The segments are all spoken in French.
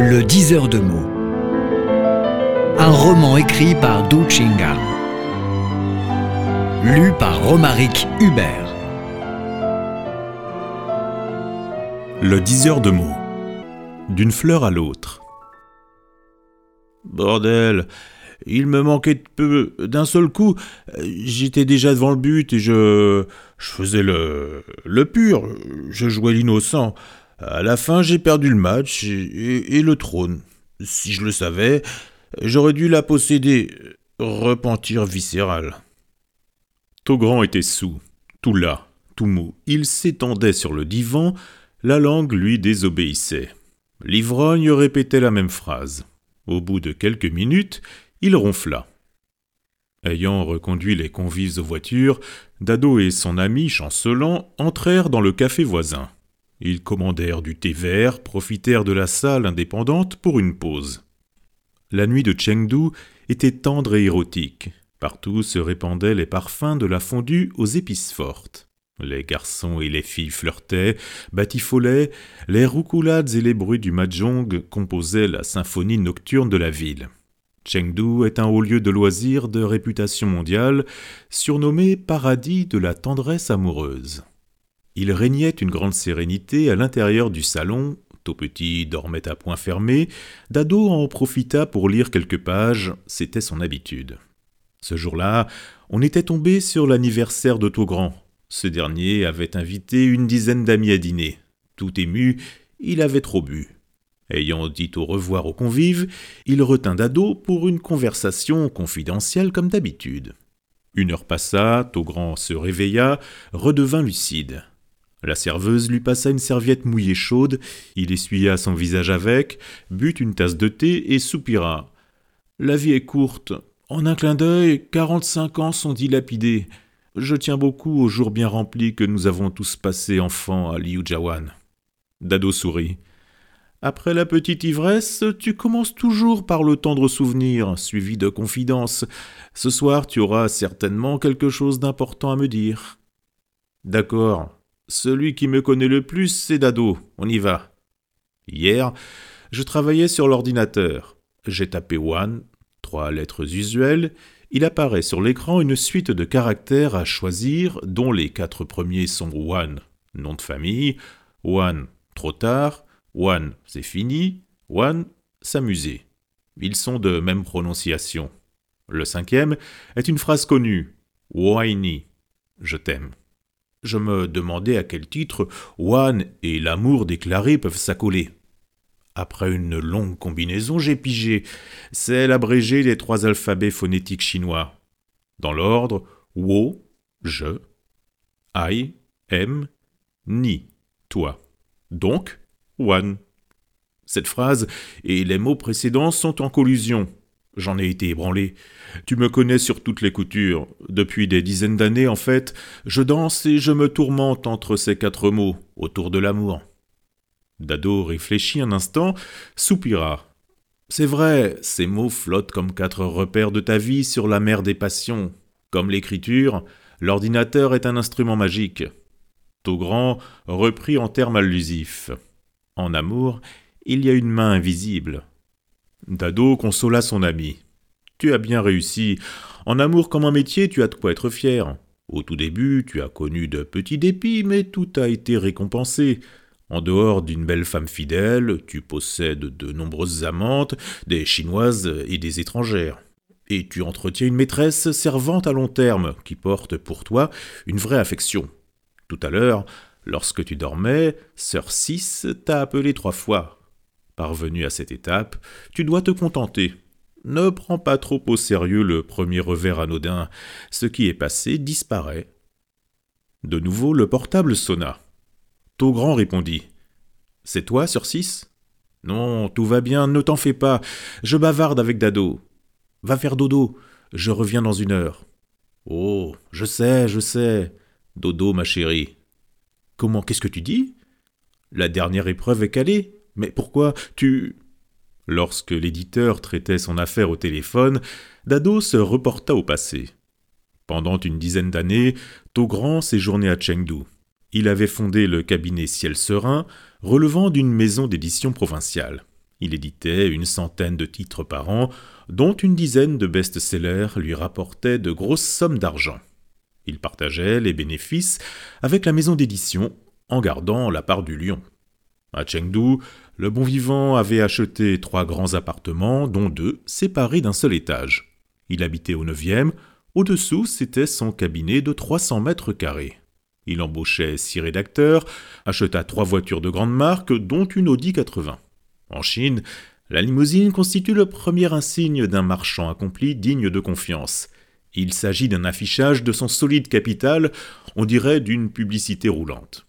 Le diseur de mots. Un roman écrit par Du Chinga. Lu par Romaric Hubert. Le diseur de mots. D'une fleur à l'autre. Bordel, il me manquait de peu. D'un seul coup, j'étais déjà devant le but et je. Je faisais le. le pur. Je jouais l'innocent. À la fin, j'ai perdu le match et, le trône. Si je le savais, j'aurais dû la posséder. Repentir viscéral. Togrand était sous, tout là, tout mou. Il s'étendait sur le divan, la langue lui désobéissait. L'ivrogne répétait la même phrase. Au bout de quelques minutes, il ronfla. Ayant reconduit les convives aux voitures, Dado et son ami, chancelant, entrèrent dans le café voisin. Ils commandèrent du thé vert, profitèrent de la salle indépendante pour une pause. La nuit de Chengdu était tendre et érotique. Partout se répandaient les parfums de la fondue aux épices fortes. Les garçons et les filles flirtaient, batifolaient, les roucoulades et les bruits du mahjong composaient la symphonie nocturne de la ville. Chengdu est un haut lieu de loisirs de réputation mondiale, surnommé paradis de la tendresse amoureuse. Il régnait une grande sérénité à l'intérieur du salon. Tout petit dormait à point fermé. Dado en profita pour lire quelques pages, c'était son habitude. Ce jour-là, on était tombé sur l'anniversaire de Togrand. Ce dernier avait invité une dizaine d'amis à dîner. Tout ému, il avait trop bu. Ayant dit au revoir aux convives, il retint Dado pour une conversation confidentielle comme d'habitude. Une heure passa, Togrand se réveilla, redevint lucide. La serveuse lui passa une serviette mouillée chaude, il essuya son visage avec, but une tasse de thé et soupira. La vie est courte. En un clin d'œil, quarante-cinq ans sont dilapidés. Je tiens beaucoup aux jours bien remplis que nous avons tous passés enfants à Liujawan. Dado sourit. Après la petite ivresse, tu commences toujours par le tendre souvenir, suivi de confidences. Ce soir, tu auras certainement quelque chose d'important à me dire. D'accord, celui qui me connaît le plus, c'est Dado. On y va. Hier, je travaillais sur l'ordinateur. J'ai tapé One, trois lettres usuelles. Il apparaît sur l'écran une suite de caractères à choisir, dont les quatre premiers sont One, nom de famille, One, trop tard, One, c'est fini, One, s'amuser. Ils sont de même prononciation. Le cinquième est une phrase connue, Whiny, je t'aime. Je me demandais à quel titre One et l'amour déclaré peuvent s'accoler. Après une longue combinaison, j'ai pigé. C'est l'abrégé des trois alphabets phonétiques chinois. Dans l'ordre, Wo, je, I, M, Ni, toi. Donc, One. Cette phrase et les mots précédents sont en collusion. J'en ai été ébranlé. Tu me connais sur toutes les coutures. Depuis des dizaines d'années, en fait, je danse et je me tourmente entre ces quatre mots, autour de l'amour. Dado réfléchit un instant, soupira. C'est vrai, ces mots flottent comme quatre repères de ta vie sur la mer des passions. Comme l'écriture, l'ordinateur est un instrument magique. Togrand reprit en termes allusifs. En amour, il y a une main invisible, Dado consola son ami. Tu as bien réussi. En amour comme en métier, tu as de quoi être fier. Au tout début, tu as connu de petits dépits, mais tout a été récompensé. En dehors d'une belle femme fidèle, tu possèdes de nombreuses amantes, des chinoises et des étrangères. Et tu entretiens une maîtresse servante à long terme, qui porte pour toi une vraie affection. Tout à l'heure, lorsque tu dormais, Sœur Six t'a appelé trois fois. Parvenu à cette étape, tu dois te contenter. Ne prends pas trop au sérieux le premier revers anodin. Ce qui est passé disparaît. De nouveau, le portable sonna. Togrand répondit. C'est toi, sur six Non, tout va bien, ne t'en fais pas. Je bavarde avec Dado. Va faire dodo. Je reviens dans une heure. Oh, je sais, je sais. Dodo, ma chérie. Comment, qu'est-ce que tu dis? La dernière épreuve est calée. Mais pourquoi tu... Lorsque l'éditeur traitait son affaire au téléphone, Dado se reporta au passé. Pendant une dizaine d'années, Togrand séjournait à Chengdu. Il avait fondé le cabinet Ciel Serein, relevant d'une maison d'édition provinciale. Il éditait une centaine de titres par an, dont une dizaine de best-sellers lui rapportaient de grosses sommes d'argent. Il partageait les bénéfices avec la maison d'édition en gardant la part du lion. À Chengdu, le bon vivant avait acheté trois grands appartements, dont deux séparés d'un seul étage. Il habitait au neuvième, au-dessous c'était son cabinet de 300 mètres carrés. Il embauchait six rédacteurs, acheta trois voitures de grande marque, dont une Audi 80. En Chine, la limousine constitue le premier insigne d'un marchand accompli digne de confiance. Il s'agit d'un affichage de son solide capital, on dirait d'une publicité roulante.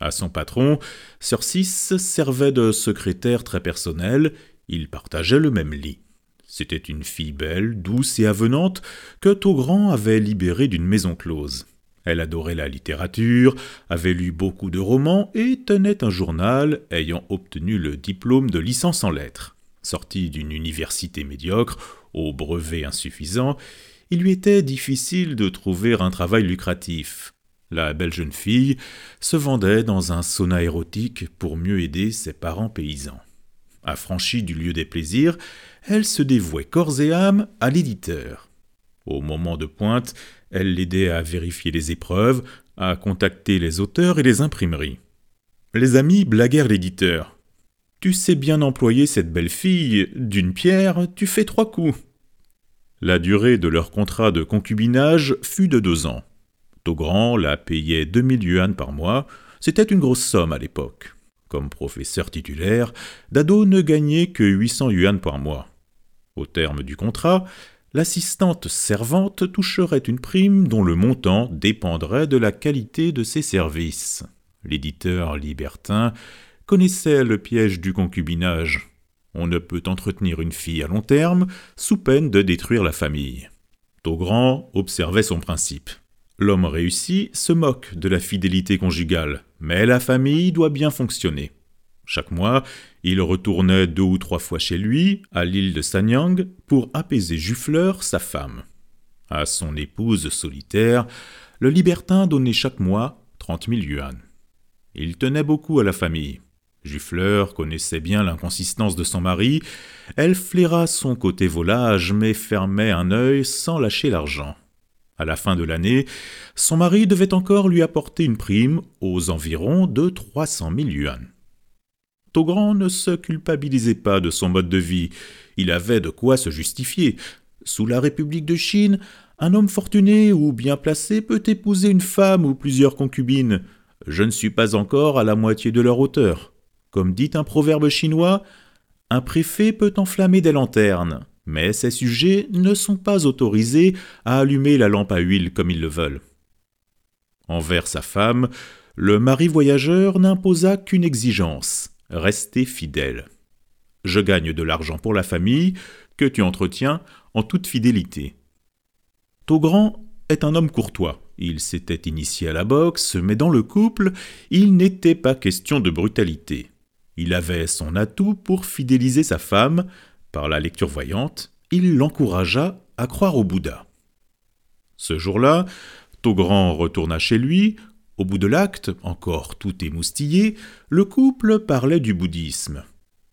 À son patron, Sir Cis servait de secrétaire très personnel, ils partageaient le même lit. C'était une fille belle, douce et avenante que Taugrand avait libérée d'une maison close. Elle adorait la littérature, avait lu beaucoup de romans et tenait un journal ayant obtenu le diplôme de licence en lettres. Sortie d'une université médiocre, au brevet insuffisant, il lui était difficile de trouver un travail lucratif. La belle jeune fille se vendait dans un sauna érotique pour mieux aider ses parents paysans. Affranchie du lieu des plaisirs, elle se dévouait corps et âme à l'éditeur. Au moment de pointe, elle l'aidait à vérifier les épreuves, à contacter les auteurs et les imprimeries. Les amis blaguèrent l'éditeur. Tu sais bien employer cette belle fille, d'une pierre, tu fais trois coups. La durée de leur contrat de concubinage fut de deux ans. Togrand la payait 2000 yuan par mois, c'était une grosse somme à l'époque. Comme professeur titulaire, Dado ne gagnait que 800 yuan par mois. Au terme du contrat, l'assistante servante toucherait une prime dont le montant dépendrait de la qualité de ses services. L'éditeur libertin connaissait le piège du concubinage. On ne peut entretenir une fille à long terme sous peine de détruire la famille. Taugrand observait son principe. L'homme réussi se moque de la fidélité conjugale, mais la famille doit bien fonctionner. Chaque mois, il retournait deux ou trois fois chez lui, à l'île de Sanyang, pour apaiser Juffleur, sa femme. À son épouse solitaire, le libertin donnait chaque mois trente mille yuan. Il tenait beaucoup à la famille. Juffleur connaissait bien l'inconsistance de son mari. Elle flaira son côté volage, mais fermait un œil sans lâcher l'argent. À la fin de l'année, son mari devait encore lui apporter une prime aux environs de trois cent mille yuan. Togrand ne se culpabilisait pas de son mode de vie. Il avait de quoi se justifier. Sous la République de Chine, un homme fortuné ou bien placé peut épouser une femme ou plusieurs concubines. Je ne suis pas encore à la moitié de leur hauteur. Comme dit un proverbe chinois, un préfet peut enflammer des lanternes, mais ses sujets ne sont pas autorisés à allumer la lampe à huile comme ils le veulent. Envers sa femme, le mari voyageur n'imposa qu'une exigence rester fidèle. Je gagne de l'argent pour la famille que tu entretiens en toute fidélité. Taugrand est un homme courtois. Il s'était initié à la boxe, mais dans le couple, il n'était pas question de brutalité. Il avait son atout pour fidéliser sa femme. Par la lecture voyante, il l'encouragea à croire au Bouddha. Ce jour-là, Taugrand retourna chez lui, au bout de l'acte, encore tout émoustillé, le couple parlait du bouddhisme.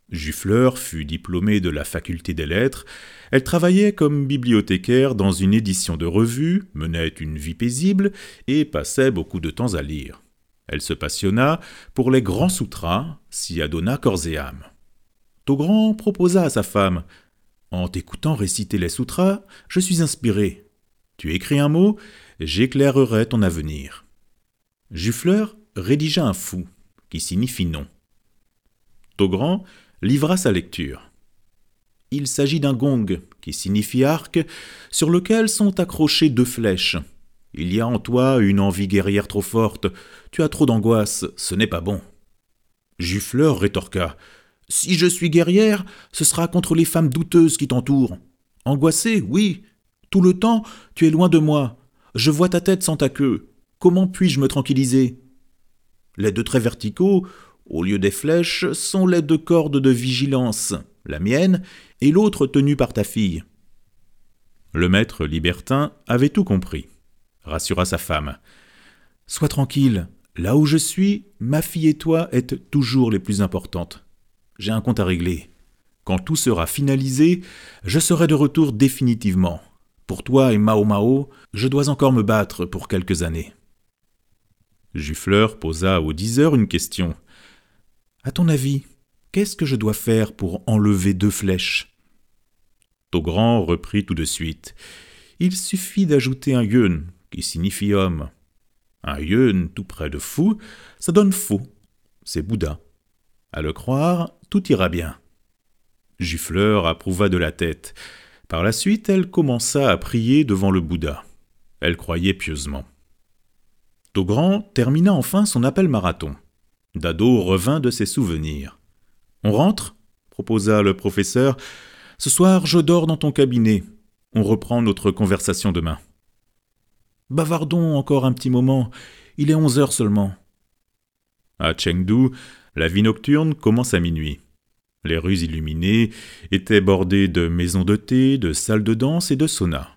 Juffleur fut diplômée de la faculté des lettres, elle travaillait comme bibliothécaire dans une édition de revue, menait une vie paisible et passait beaucoup de temps à lire. Elle se passionna pour les grands sutras, s'y adonna corps et âme. Taugrand proposa à sa femme En t'écoutant réciter les sutras, je suis inspiré. Tu écris un mot, j'éclairerai ton avenir. Juffleur rédigea un fou, qui signifie non. Taugrand livra sa lecture. Il s'agit d'un gong, qui signifie arc, sur lequel sont accrochées deux flèches. Il y a en toi une envie guerrière trop forte. Tu as trop d'angoisse, ce n'est pas bon. Juffleur rétorqua. Si je suis guerrière, ce sera contre les femmes douteuses qui t'entourent. Angoissée, oui. Tout le temps, tu es loin de moi. Je vois ta tête sans ta queue. Comment puis-je me tranquilliser? Les deux traits verticaux, au lieu des flèches, sont les deux cordes de vigilance, la mienne et l'autre tenue par ta fille. Le maître libertin avait tout compris, rassura sa femme. Sois tranquille, là où je suis, ma fille et toi êtes toujours les plus importantes. J'ai un compte à régler, Quand tout sera finalisé, je serai de retour définitivement. Pour toi et Mao Mao, je dois encore me battre pour quelques années. Juffleur posa au diseur une question. À ton avis, qu'est-ce que je dois faire pour enlever deux flèches? Togrand reprit tout de suite. Il suffit d'ajouter un yun, qui signifie homme. Un yun tout près de fou, ça donne faux. C'est Bouddha. À le croire, tout ira bien. Juffleur approuva de la tête. Par la suite, elle commença à prier devant le Bouddha. Elle croyait pieusement. Togrand termina enfin son appel marathon. Dado revint de ses souvenirs. On rentre? proposa le professeur. Ce soir, je dors dans ton cabinet. On reprend notre conversation demain. Bavardons encore un petit moment. Il est onze heures seulement. À Chengdu, la vie nocturne commence à minuit. Les rues illuminées étaient bordées de maisons de thé, de salles de danse et de saunas.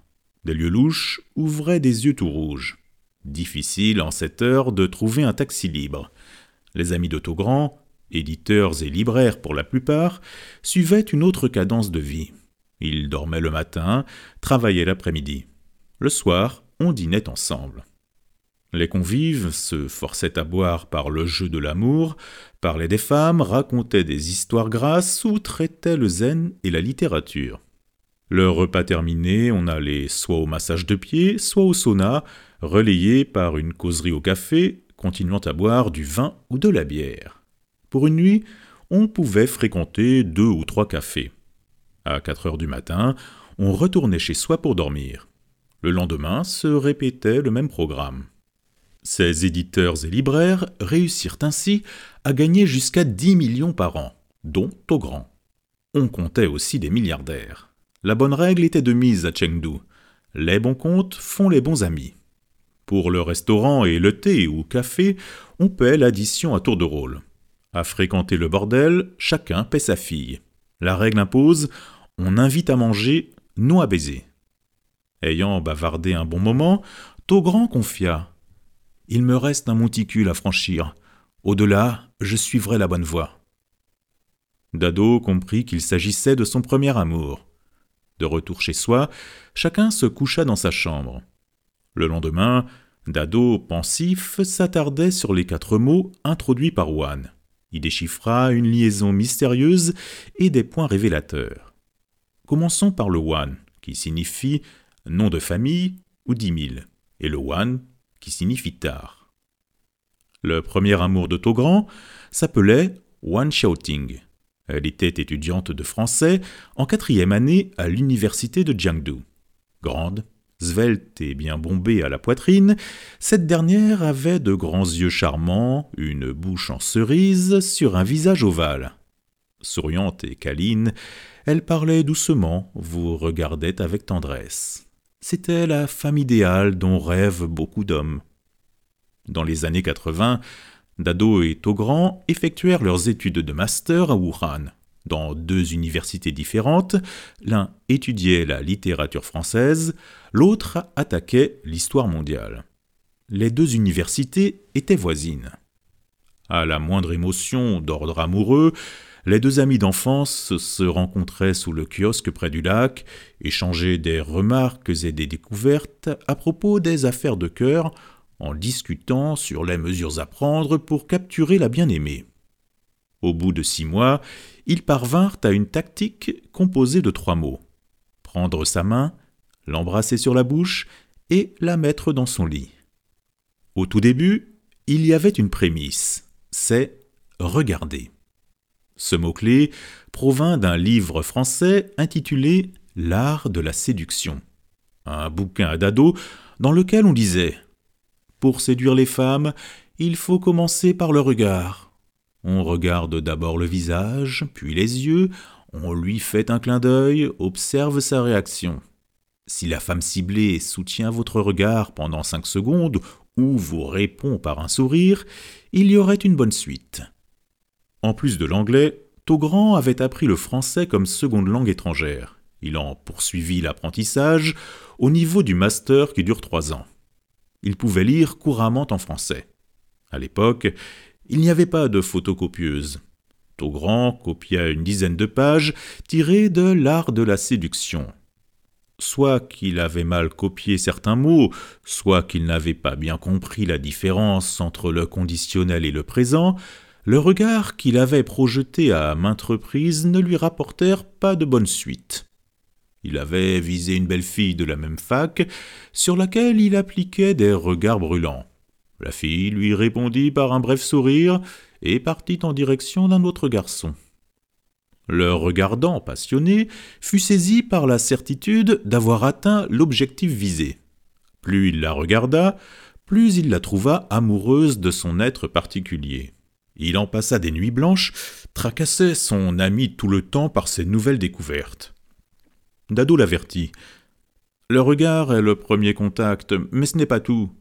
Des lieux louches ouvraient des yeux tout rouges. Difficile en cette heure de trouver un taxi libre. Les amis de Togrand, éditeurs et libraires pour la plupart, suivaient une autre cadence de vie. Ils dormaient le matin, travaillaient l'après-midi. Le soir, on dînait ensemble. Les convives se forçaient à boire par le jeu de l'amour, parlaient des femmes, racontaient des histoires grasses ou traitaient le zen et la littérature. Le repas terminé, on allait soit au massage de pied, soit au sauna, relayé par une causerie au café, continuant à boire du vin ou de la bière. Pour une nuit, on pouvait fréquenter deux ou trois cafés. À quatre heures du matin, on retournait chez soi pour dormir. Le lendemain se répétait le même programme. Ces éditeurs et libraires réussirent ainsi à gagner jusqu'à 10 millions par an, dont au grand. On comptait aussi des milliardaires. La bonne règle était de mise à Chengdu. Les bons comptes font les bons amis. Pour le restaurant et le thé ou café, on paie l'addition à tour de rôle. À fréquenter le bordel, chacun paie sa fille. La règle impose on invite à manger, non à baiser. Ayant bavardé un bon moment, Togrand confia Il me reste un monticule à franchir. Au-delà, je suivrai la bonne voie. Dado comprit qu'il s'agissait de son premier amour. De retour chez soi, chacun se coucha dans sa chambre. Le lendemain, Dado, pensif, s'attardait sur les quatre mots introduits par Wan. Il déchiffra une liaison mystérieuse et des points révélateurs. Commençons par le Wan, qui signifie nom de famille ou dix mille, et le Wan, qui signifie tard. Le premier amour de Togrand s'appelait Wan Xiaoting. Elle était étudiante de français en quatrième année à l'université de Jiangdu. Grande, svelte et bien bombée à la poitrine, cette dernière avait de grands yeux charmants, une bouche en cerise sur un visage ovale. Souriante et câline, elle parlait doucement, vous regardait avec tendresse. C'était la femme idéale dont rêvent beaucoup d'hommes. Dans les années 80, Dado et Togrand effectuèrent leurs études de master à Wuhan, dans deux universités différentes. L'un étudiait la littérature française, l'autre attaquait l'histoire mondiale. Les deux universités étaient voisines. À la moindre émotion d'ordre amoureux, les deux amis d'enfance se rencontraient sous le kiosque près du lac, échangeaient des remarques et des découvertes à propos des affaires de cœur, en discutant sur les mesures à prendre pour capturer la bien-aimée. Au bout de six mois, ils parvinrent à une tactique composée de trois mots. Prendre sa main, l'embrasser sur la bouche et la mettre dans son lit. Au tout début, il y avait une prémisse, c'est regarder. Ce mot-clé provint d'un livre français intitulé L'art de la séduction, un bouquin d'ado dans lequel on disait Pour séduire les femmes, il faut commencer par le regard. On regarde d'abord le visage, puis les yeux, on lui fait un clin d'œil, observe sa réaction. Si la femme ciblée soutient votre regard pendant cinq secondes ou vous répond par un sourire, il y aurait une bonne suite. En plus de l'anglais, Togrand avait appris le français comme seconde langue étrangère. Il en poursuivit l'apprentissage au niveau du master qui dure trois ans. Il pouvait lire couramment en français. À l'époque, il n'y avait pas de photocopieuse. Taugrand copia une dizaine de pages tirées de L'art de la séduction. Soit qu'il avait mal copié certains mots, soit qu'il n'avait pas bien compris la différence entre le conditionnel et le présent, le regard qu'il avait projeté à maintes reprises ne lui rapportèrent pas de bonne suite. Il avait visé une belle fille de la même fac, sur laquelle il appliquait des regards brûlants. La fille lui répondit par un bref sourire et partit en direction d'un autre garçon. Le regardant passionné fut saisi par la certitude d'avoir atteint l'objectif visé. Plus il la regarda, plus il la trouva amoureuse de son être particulier. Il en passa des nuits blanches, tracassait son ami tout le temps par ses nouvelles découvertes. Dado l'avertit. Le regard est le premier contact, mais ce n'est pas tout.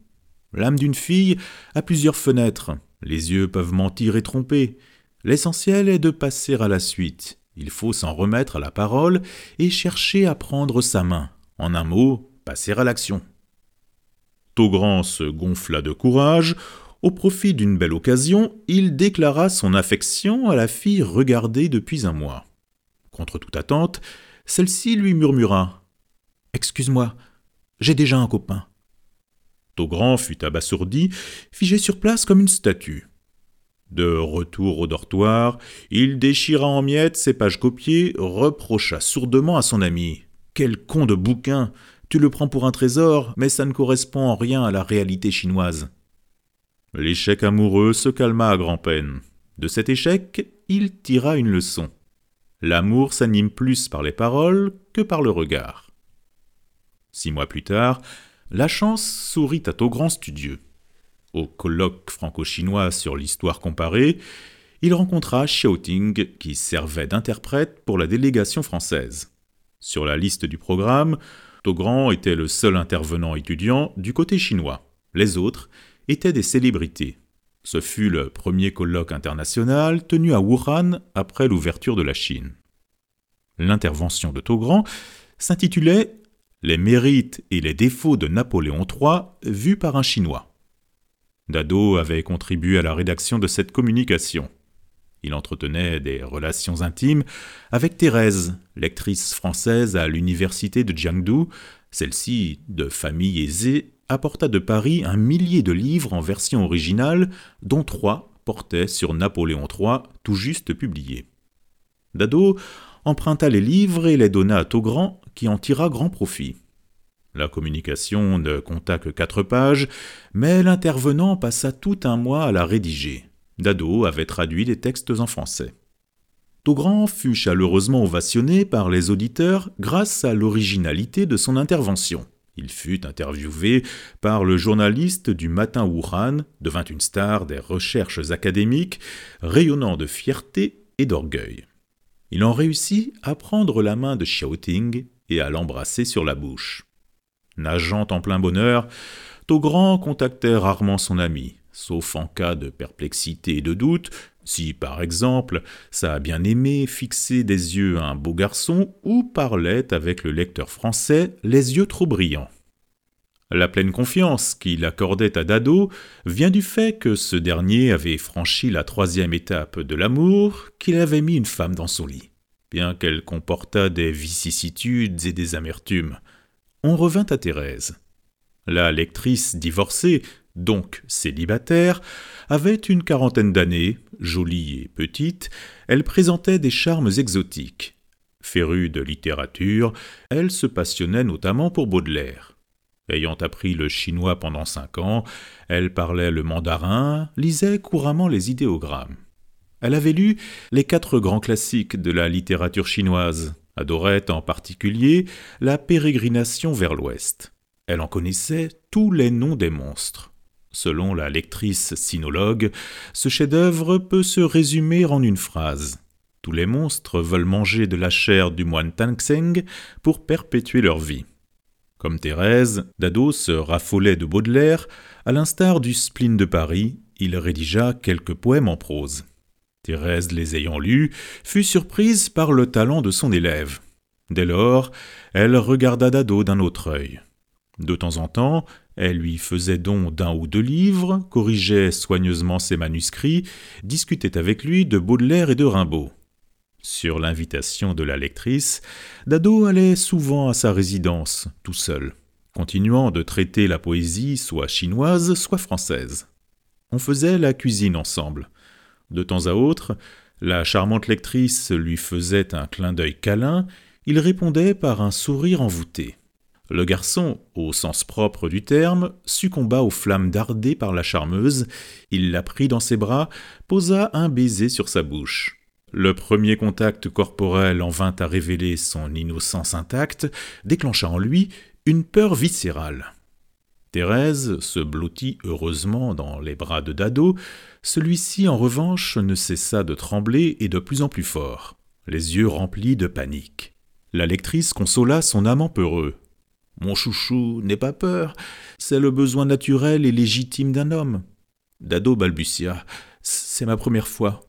L'âme d'une fille a plusieurs fenêtres. Les yeux peuvent mentir et tromper. L'essentiel est de passer à la suite. Il faut s'en remettre à la parole et chercher à prendre sa main. En un mot, passer à l'action. Taugrand se gonfla de courage. Au profit d'une belle occasion, il déclara son affection à la fille regardée depuis un mois. Contre toute attente, celle-ci lui murmura Excuse-moi, j'ai déjà un copain. Taugrand fut abasourdi, figé sur place comme une statue. De retour au dortoir, il déchira en miettes ses pages copiées, reprocha sourdement à son ami. Quel con de bouquin. Tu le prends pour un trésor, mais ça ne correspond en rien à la réalité chinoise. L'échec amoureux se calma à grand-peine. De cet échec, il tira une leçon. L'amour s'anime plus par les paroles que par le regard. Six mois plus tard, la chance sourit à Taugrand studieux. Au colloque franco-chinois sur l'histoire comparée, il rencontra Xiaoting qui servait d'interprète pour la délégation française. Sur la liste du programme, Taugrand était le seul intervenant étudiant du côté chinois. Les autres étaient des célébrités. Ce fut le premier colloque international tenu à Wuhan après l'ouverture de la Chine. L'intervention de Taugrand s'intitulait les mérites et les défauts de Napoléon III vus par un Chinois. Dado avait contribué à la rédaction de cette communication. Il entretenait des relations intimes avec Thérèse, lectrice française à l'université de Jiangdu. Celle-ci, de famille aisée, apporta de Paris un millier de livres en version originale, dont trois portaient sur Napoléon III, tout juste publiés. Dado emprunta les livres et les donna à Taugrand, qui en tira grand profit. La communication ne compta que quatre pages, mais l'intervenant passa tout un mois à la rédiger. Dado avait traduit les textes en français. Taugrand fut chaleureusement ovationné par les auditeurs grâce à l'originalité de son intervention. Il fut interviewé par le journaliste du Matin Wuhan, devint une star des recherches académiques, rayonnant de fierté et d'orgueil. Il en réussit à prendre la main de Xiaoting et à l'embrasser sur la bouche. Nageant en plein bonheur, Taugrand contactait rarement son ami, sauf en cas de perplexité et de doute, si par exemple sa bien-aimée fixait des yeux à un beau garçon ou parlait avec le lecteur français les yeux trop brillants. La pleine confiance qu'il accordait à Dado vient du fait que ce dernier avait franchi la troisième étape de l'amour, qu'il avait mis une femme dans son lit. Bien qu'elle comportât des vicissitudes et des amertumes, on revint à Thérèse. La lectrice divorcée, donc célibataire, avait une quarantaine d'années, jolie et petite, elle présentait des charmes exotiques. Férue de littérature, elle se passionnait notamment pour Baudelaire. Ayant appris le chinois pendant cinq ans, elle parlait le mandarin, lisait couramment les idéogrammes. Elle avait lu les quatre grands classiques de la littérature chinoise, adorait en particulier la pérégrination vers l'ouest. Elle en connaissait tous les noms des monstres. Selon la lectrice sinologue, ce chef-d'œuvre peut se résumer en une phrase. Tous les monstres veulent manger de la chair du moine Tangxeng pour perpétuer leur vie. Comme Thérèse, Dado se raffolait de Baudelaire, à l'instar du spleen de Paris, il rédigea quelques poèmes en prose. Thérèse, les ayant lus, fut surprise par le talent de son élève. Dès lors, elle regarda Dado d'un autre œil. De temps en temps, elle lui faisait don d'un ou deux livres, corrigeait soigneusement ses manuscrits, discutait avec lui de Baudelaire et de Rimbaud. Sur l'invitation de la lectrice, Dado allait souvent à sa résidence, tout seul, continuant de traiter la poésie soit chinoise, soit française. On faisait la cuisine ensemble. De temps à autre, la charmante lectrice lui faisait un clin d'œil câlin, il répondait par un sourire envoûté. Le garçon, au sens propre du terme, succomba aux flammes dardées par la charmeuse, il la prit dans ses bras, posa un baiser sur sa bouche. Le premier contact corporel en vint à révéler son innocence intacte, déclencha en lui une peur viscérale. Thérèse se blottit heureusement dans les bras de Dado, celui-ci en revanche ne cessa de trembler et de plus en plus fort, les yeux remplis de panique. La lectrice consola son amant peureux. Mon chouchou, n'aie pas peur, c'est le besoin naturel et légitime d'un homme. Dado balbutia. C'est ma première fois.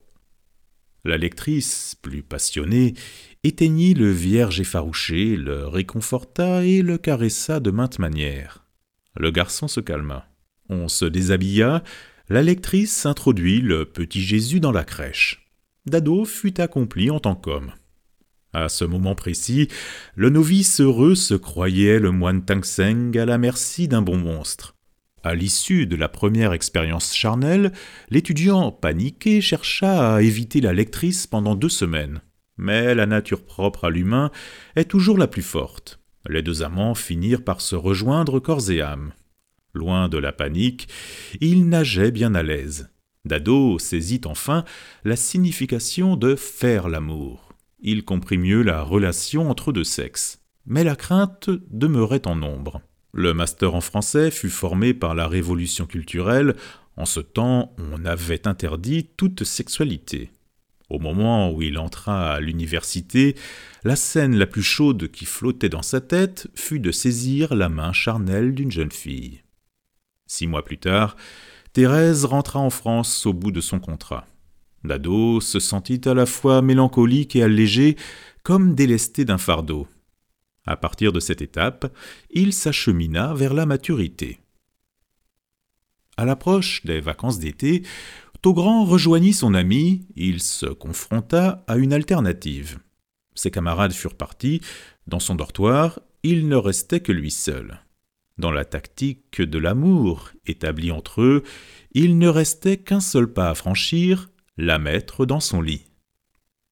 La lectrice, plus passionnée, éteignit le vierge effarouché, le réconforta et le caressa de maintes manières. Le garçon se calma. On se déshabilla, la lectrice introduit le petit Jésus dans la crèche. Dado fut accompli en tant qu'homme. À ce moment précis, le novice heureux se croyait le moine Tangseng à la merci d'un bon monstre. À l'issue de la première expérience charnelle, l'étudiant, paniqué, chercha à éviter la lectrice pendant deux semaines. Mais la nature propre à l'humain est toujours la plus forte. Les deux amants finirent par se rejoindre corps et âme. Loin de la panique, ils nageaient bien à l'aise. Dado saisit enfin la signification de faire l'amour il comprit mieux la relation entre deux sexes. Mais la crainte demeurait en nombre. Le master en français fut formé par la révolution culturelle. En ce temps, on avait interdit toute sexualité. Au moment où il entra à l'université, la scène la plus chaude qui flottait dans sa tête fut de saisir la main charnelle d'une jeune fille. Six mois plus tard, Thérèse rentra en France au bout de son contrat. Dado se sentit à la fois mélancolique et allégé, comme délesté d'un fardeau. À partir de cette étape, il s'achemina vers la maturité. À l'approche des vacances d'été, Taugrand rejoignit son ami, il se confronta à une alternative. Ses camarades furent partis, dans son dortoir, il ne restait que lui seul. Dans la tactique de l'amour établie entre eux, il ne restait qu'un seul pas à franchir, la mettre dans son lit.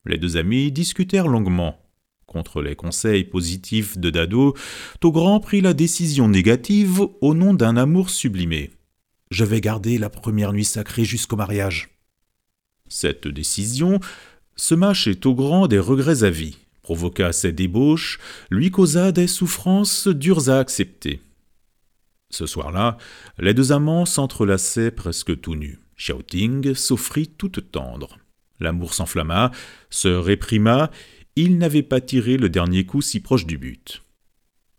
Les deux amis discutèrent longuement. Contre les conseils positifs de Dado, Togrand prit la décision négative au nom d'un amour sublimé. Je vais garder la première nuit sacrée jusqu'au mariage. Cette décision sema chez Togrand des regrets à vie, provoqua ses débauches, lui causa des souffrances dures à accepter. Ce soir-là, les deux amants s'entrelaçaient presque tout nus. Xiaoting s'offrit toute tendre. L'amour s'enflamma, se réprima, il n'avait pas tiré le dernier coup si proche du but.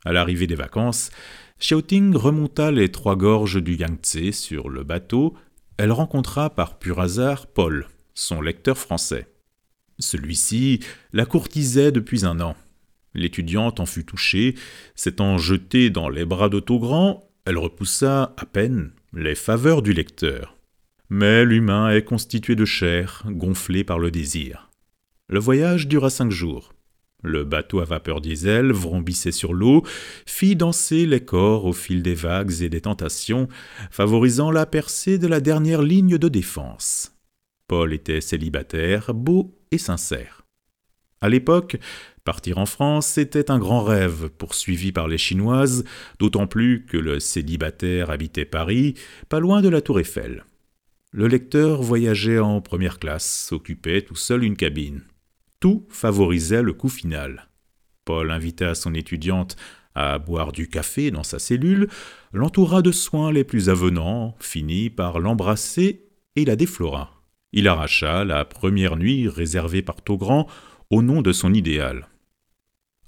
À l'arrivée des vacances, Xiaoting remonta les trois gorges du Yangtze sur le bateau. Elle rencontra par pur hasard Paul, son lecteur français. Celui-ci la courtisait depuis un an. L'étudiante en fut touchée, s'étant jetée dans les bras de Taugrand, elle repoussa à peine les faveurs du lecteur. Mais l'humain est constitué de chair, gonflé par le désir. Le voyage dura cinq jours. Le bateau à vapeur diesel vrombissait sur l'eau, fit danser les corps au fil des vagues et des tentations, favorisant la percée de la dernière ligne de défense. Paul était célibataire, beau et sincère. À l'époque, partir en France était un grand rêve poursuivi par les Chinoises, d'autant plus que le célibataire habitait Paris, pas loin de la tour Eiffel. Le lecteur voyageait en première classe, occupait tout seul une cabine. Tout favorisait le coup final. Paul invita son étudiante à boire du café dans sa cellule, l'entoura de soins les plus avenants, finit par l'embrasser et la déflora. Il arracha la première nuit réservée par Taugrand au nom de son idéal.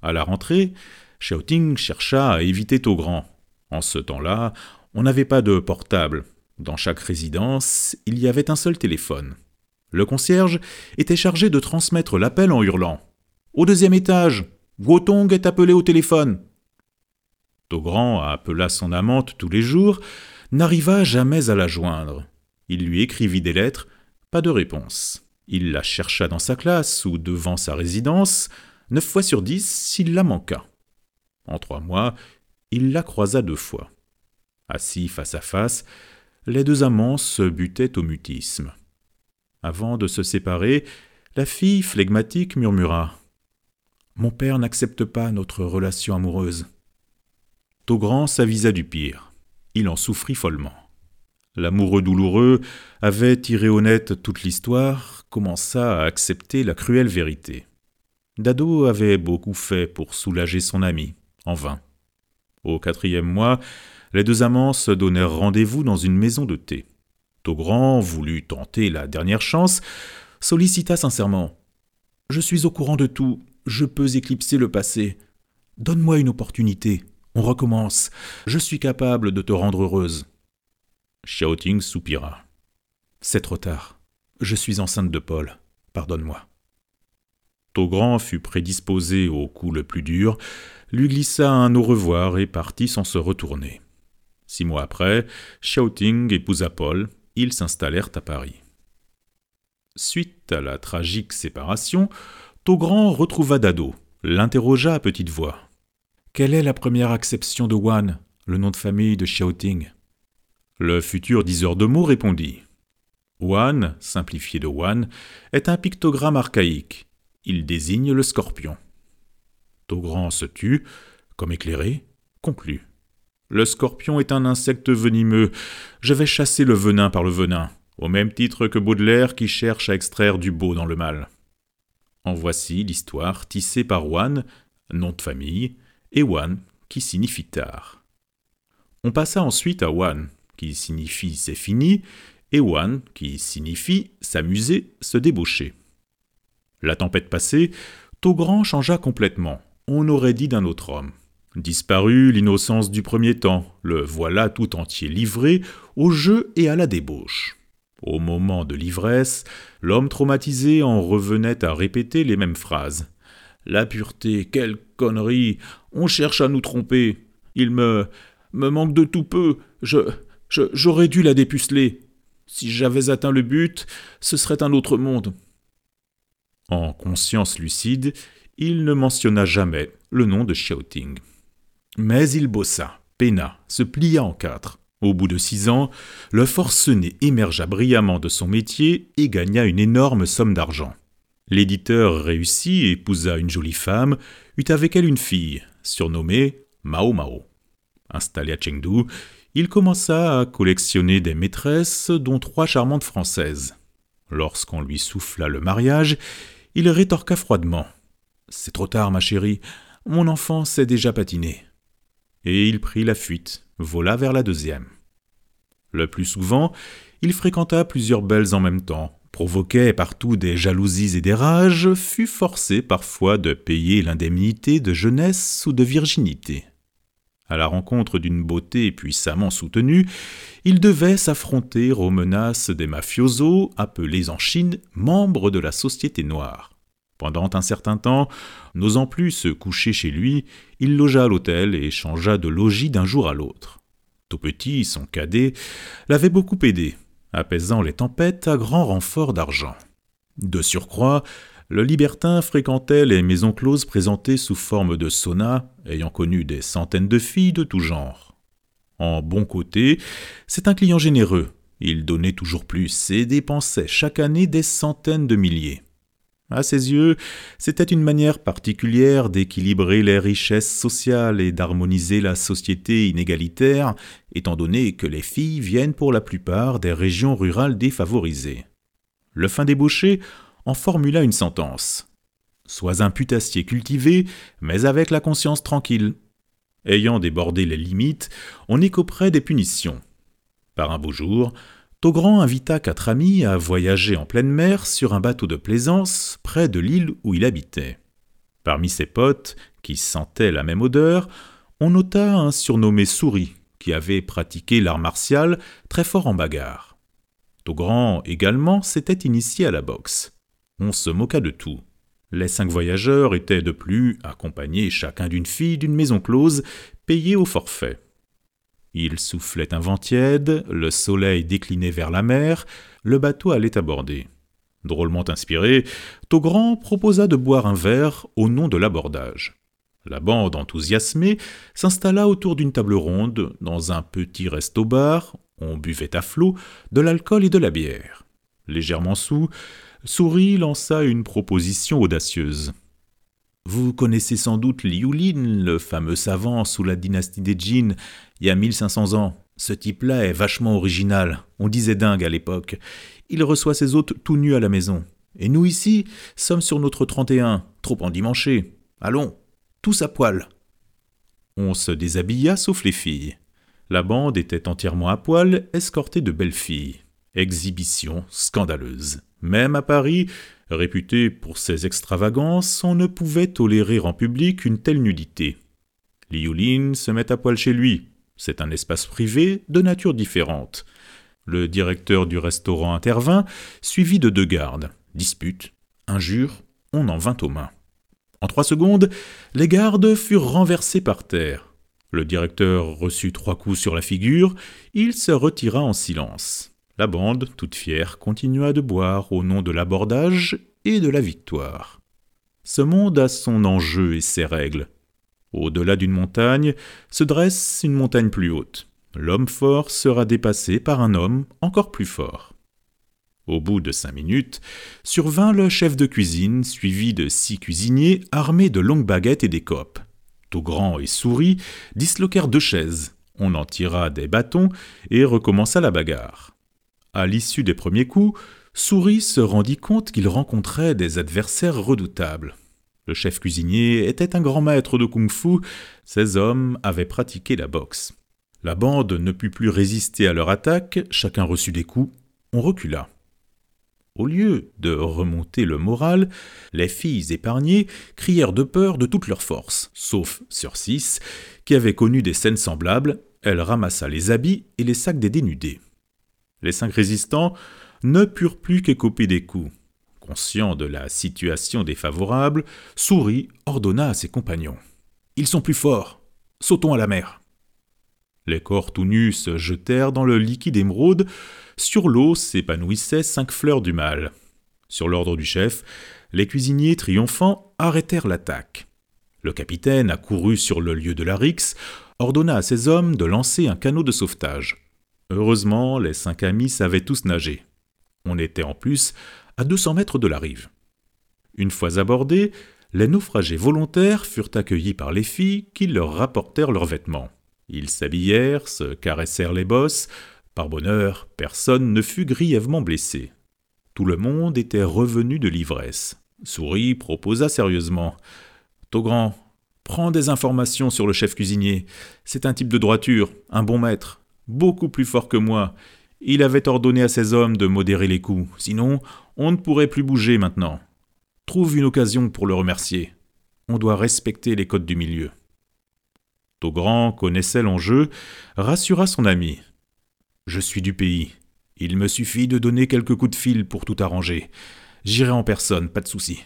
À la rentrée, Xiaoting chercha à éviter Taugrand. En ce temps-là, on n'avait pas de portable, dans chaque résidence, il y avait un seul téléphone. Le concierge était chargé de transmettre l'appel en hurlant. Au deuxième étage, Guotong est appelé au téléphone. Togrand appela son amante tous les jours, n'arriva jamais à la joindre. Il lui écrivit des lettres, pas de réponse. Il la chercha dans sa classe ou devant sa résidence, neuf fois sur dix, il la manqua. En trois mois, il la croisa deux fois. Assis face à face, les deux amants se butaient au mutisme. Avant de se séparer, la fille flegmatique murmura Mon père n'accepte pas notre relation amoureuse. Togrand s'avisa du pire. Il en souffrit follement. L'amoureux douloureux avait tiré honnête toute l'histoire, commença à accepter la cruelle vérité. Dado avait beaucoup fait pour soulager son ami, en vain. Au quatrième mois, les deux amants se donnèrent rendez-vous dans une maison de thé. Togrand voulut tenter la dernière chance, sollicita sincèrement. Je suis au courant de tout, je peux éclipser le passé. Donne-moi une opportunité, on recommence. Je suis capable de te rendre heureuse. Xiaoting soupira. C'est trop tard. Je suis enceinte de Paul. Pardonne-moi. Togrand fut prédisposé au coup le plus dur, lui glissa un au revoir et partit sans se retourner. Six mois après, Xiaoting épousa Paul, ils s'installèrent à Paris. Suite à la tragique séparation, Togrand retrouva Dado, l'interrogea à petite voix. Quelle est la première acception de Wan, le nom de famille de Xiaoting? Le futur diseur de mots répondit. Wan, simplifié de Wan, est un pictogramme archaïque. Il désigne le scorpion. Togrand se tut, comme éclairé, conclut. Le scorpion est un insecte venimeux. Je vais chasser le venin par le venin, au même titre que Baudelaire qui cherche à extraire du beau dans le mal. En voici l'histoire tissée par Wan, nom de famille, et Wan, qui signifie tard. On passa ensuite à Wan, qui signifie c'est fini, et Wan, qui signifie s'amuser, se débaucher. La tempête passée, Togrand changea complètement. On aurait dit d'un autre homme. Disparut l'innocence du premier temps, le voilà tout entier livré au jeu et à la débauche. Au moment de l'ivresse, l'homme traumatisé en revenait à répéter les mêmes phrases. La pureté, quelle connerie On cherche à nous tromper. Il me. me manque de tout peu. Je. je j'aurais dû la dépuceler. Si j'avais atteint le but, ce serait un autre monde. En conscience lucide, il ne mentionna jamais le nom de Xiaoting. Mais il bossa, peina, se plia en quatre. Au bout de six ans, le forcené émergea brillamment de son métier et gagna une énorme somme d'argent. L'éditeur réussit, épousa une jolie femme, eut avec elle une fille, surnommée Mao Mao. Installé à Chengdu, il commença à collectionner des maîtresses, dont trois charmantes françaises. Lorsqu'on lui souffla le mariage, il rétorqua froidement. C'est trop tard, ma chérie, mon enfant sait déjà patiner et il prit la fuite, vola vers la deuxième. Le plus souvent, il fréquenta plusieurs belles en même temps, provoquait partout des jalousies et des rages, fut forcé parfois de payer l'indemnité de jeunesse ou de virginité. À la rencontre d'une beauté puissamment soutenue, il devait s'affronter aux menaces des mafiosos appelés en Chine membres de la société noire. Pendant un certain temps, n'osant plus se coucher chez lui, il logea à l'hôtel et changea de logis d'un jour à l'autre. Tout petit, son cadet l'avait beaucoup aidé, apaisant les tempêtes à grand renfort d'argent. De surcroît, le libertin fréquentait les maisons closes présentées sous forme de sauna, ayant connu des centaines de filles de tout genre. En bon côté, c'est un client généreux. Il donnait toujours plus et dépensait chaque année des centaines de milliers. À ses yeux, c'était une manière particulière d'équilibrer les richesses sociales et d'harmoniser la société inégalitaire, étant donné que les filles viennent pour la plupart des régions rurales défavorisées. Le fin débauché en formula une sentence. Sois un putassier cultivé, mais avec la conscience tranquille. Ayant débordé les limites, on écoperait des punitions. Par un beau jour, Togrand invita quatre amis à voyager en pleine mer sur un bateau de plaisance près de l'île où il habitait. Parmi ses potes, qui sentaient la même odeur, on nota un surnommé Souris, qui avait pratiqué l'art martial très fort en bagarre. Togrand également s'était initié à la boxe. On se moqua de tout. Les cinq voyageurs étaient de plus accompagnés chacun d'une fille d'une maison close, payée au forfait. Il soufflait un vent tiède, le soleil déclinait vers la mer, le bateau allait aborder. Drôlement inspiré, Togrand proposa de boire un verre au nom de l'abordage. La bande enthousiasmée s'installa autour d'une table ronde dans un petit resto-bar. On buvait à flot de l'alcool et de la bière. Légèrement sous, Souris lança une proposition audacieuse. Vous connaissez sans doute Liu Lin, le fameux savant sous la dynastie des Jin, il y a 1500 ans. Ce type-là est vachement original. On disait dingue à l'époque. Il reçoit ses hôtes tout nus à la maison. Et nous ici sommes sur notre 31, trop endimanchés. Allons, tous à poil. On se déshabilla sauf les filles. La bande était entièrement à poil, escortée de belles filles. Exhibition scandaleuse. Même à Paris, réputé pour ses extravagances, on ne pouvait tolérer en public une telle nudité. Liuline se met à poil chez lui. C'est un espace privé de nature différente. Le directeur du restaurant intervint, suivi de deux gardes. Dispute, injure, on en vint aux mains. En trois secondes, les gardes furent renversés par terre. Le directeur reçut trois coups sur la figure, il se retira en silence. La bande, toute fière, continua de boire au nom de l'abordage et de la victoire. Ce monde a son enjeu et ses règles. Au-delà d'une montagne se dresse une montagne plus haute. L'homme fort sera dépassé par un homme encore plus fort. Au bout de cinq minutes, survint le chef de cuisine, suivi de six cuisiniers armés de longues baguettes et des copes. grand et Souris disloquèrent deux chaises. On en tira des bâtons et recommença la bagarre. À l'issue des premiers coups, Souris se rendit compte qu'il rencontrait des adversaires redoutables. Le chef cuisinier était un grand maître de kung-fu, ces hommes avaient pratiqué la boxe. La bande ne put plus résister à leur attaque, chacun reçut des coups, on recula. Au lieu de remonter le moral, les filles épargnées crièrent de peur de toute leur force, sauf sur six, qui avait connu des scènes semblables, elle ramassa les habits et les sacs des dénudés. Les cinq résistants ne purent plus qu'écoper des coups. Conscient de la situation défavorable, Souris ordonna à ses compagnons. Ils sont plus forts. Sautons à la mer. Les corps tout nus se jetèrent dans le liquide émeraude. Sur l'eau s'épanouissaient cinq fleurs du mal. Sur l'ordre du chef, les cuisiniers triomphants arrêtèrent l'attaque. Le capitaine accourut sur le lieu de la rixe, ordonna à ses hommes de lancer un canot de sauvetage. Heureusement, les cinq amis savaient tous nager. On était en plus à 200 mètres de la rive. Une fois abordés, les naufragés volontaires furent accueillis par les filles qui leur rapportèrent leurs vêtements. Ils s'habillèrent, se caressèrent les bosses. Par bonheur, personne ne fut grièvement blessé. Tout le monde était revenu de l'ivresse. Souris proposa sérieusement. Togrand, prends des informations sur le chef cuisinier. C'est un type de droiture, un bon maître, beaucoup plus fort que moi. Il avait ordonné à ses hommes de modérer les coups, sinon on ne pourrait plus bouger maintenant. Trouve une occasion pour le remercier. On doit respecter les codes du milieu. Togrand connaissait l'enjeu, rassura son ami. Je suis du pays. Il me suffit de donner quelques coups de fil pour tout arranger. J'irai en personne, pas de souci.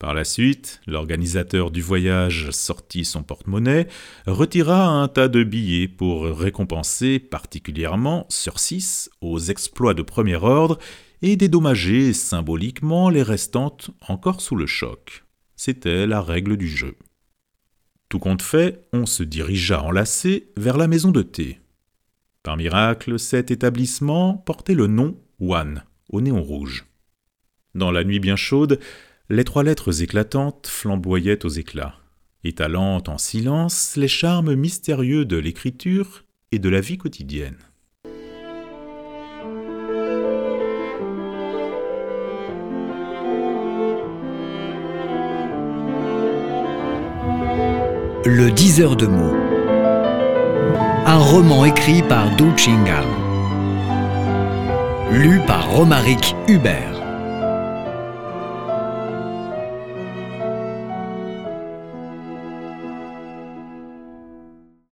Par la suite, l'organisateur du voyage sortit son porte-monnaie, retira un tas de billets pour récompenser particulièrement sur six aux exploits de premier ordre et dédommager symboliquement les restantes encore sous le choc. C'était la règle du jeu. Tout compte fait, on se dirigea enlacé vers la maison de thé. Par miracle, cet établissement portait le nom One au néon rouge. Dans la nuit bien chaude, les trois lettres éclatantes flamboyaient aux éclats, étalant en silence les charmes mystérieux de l'écriture et de la vie quotidienne. Le 10 heures de mots. Un roman écrit par Du Lu par Romaric Hubert.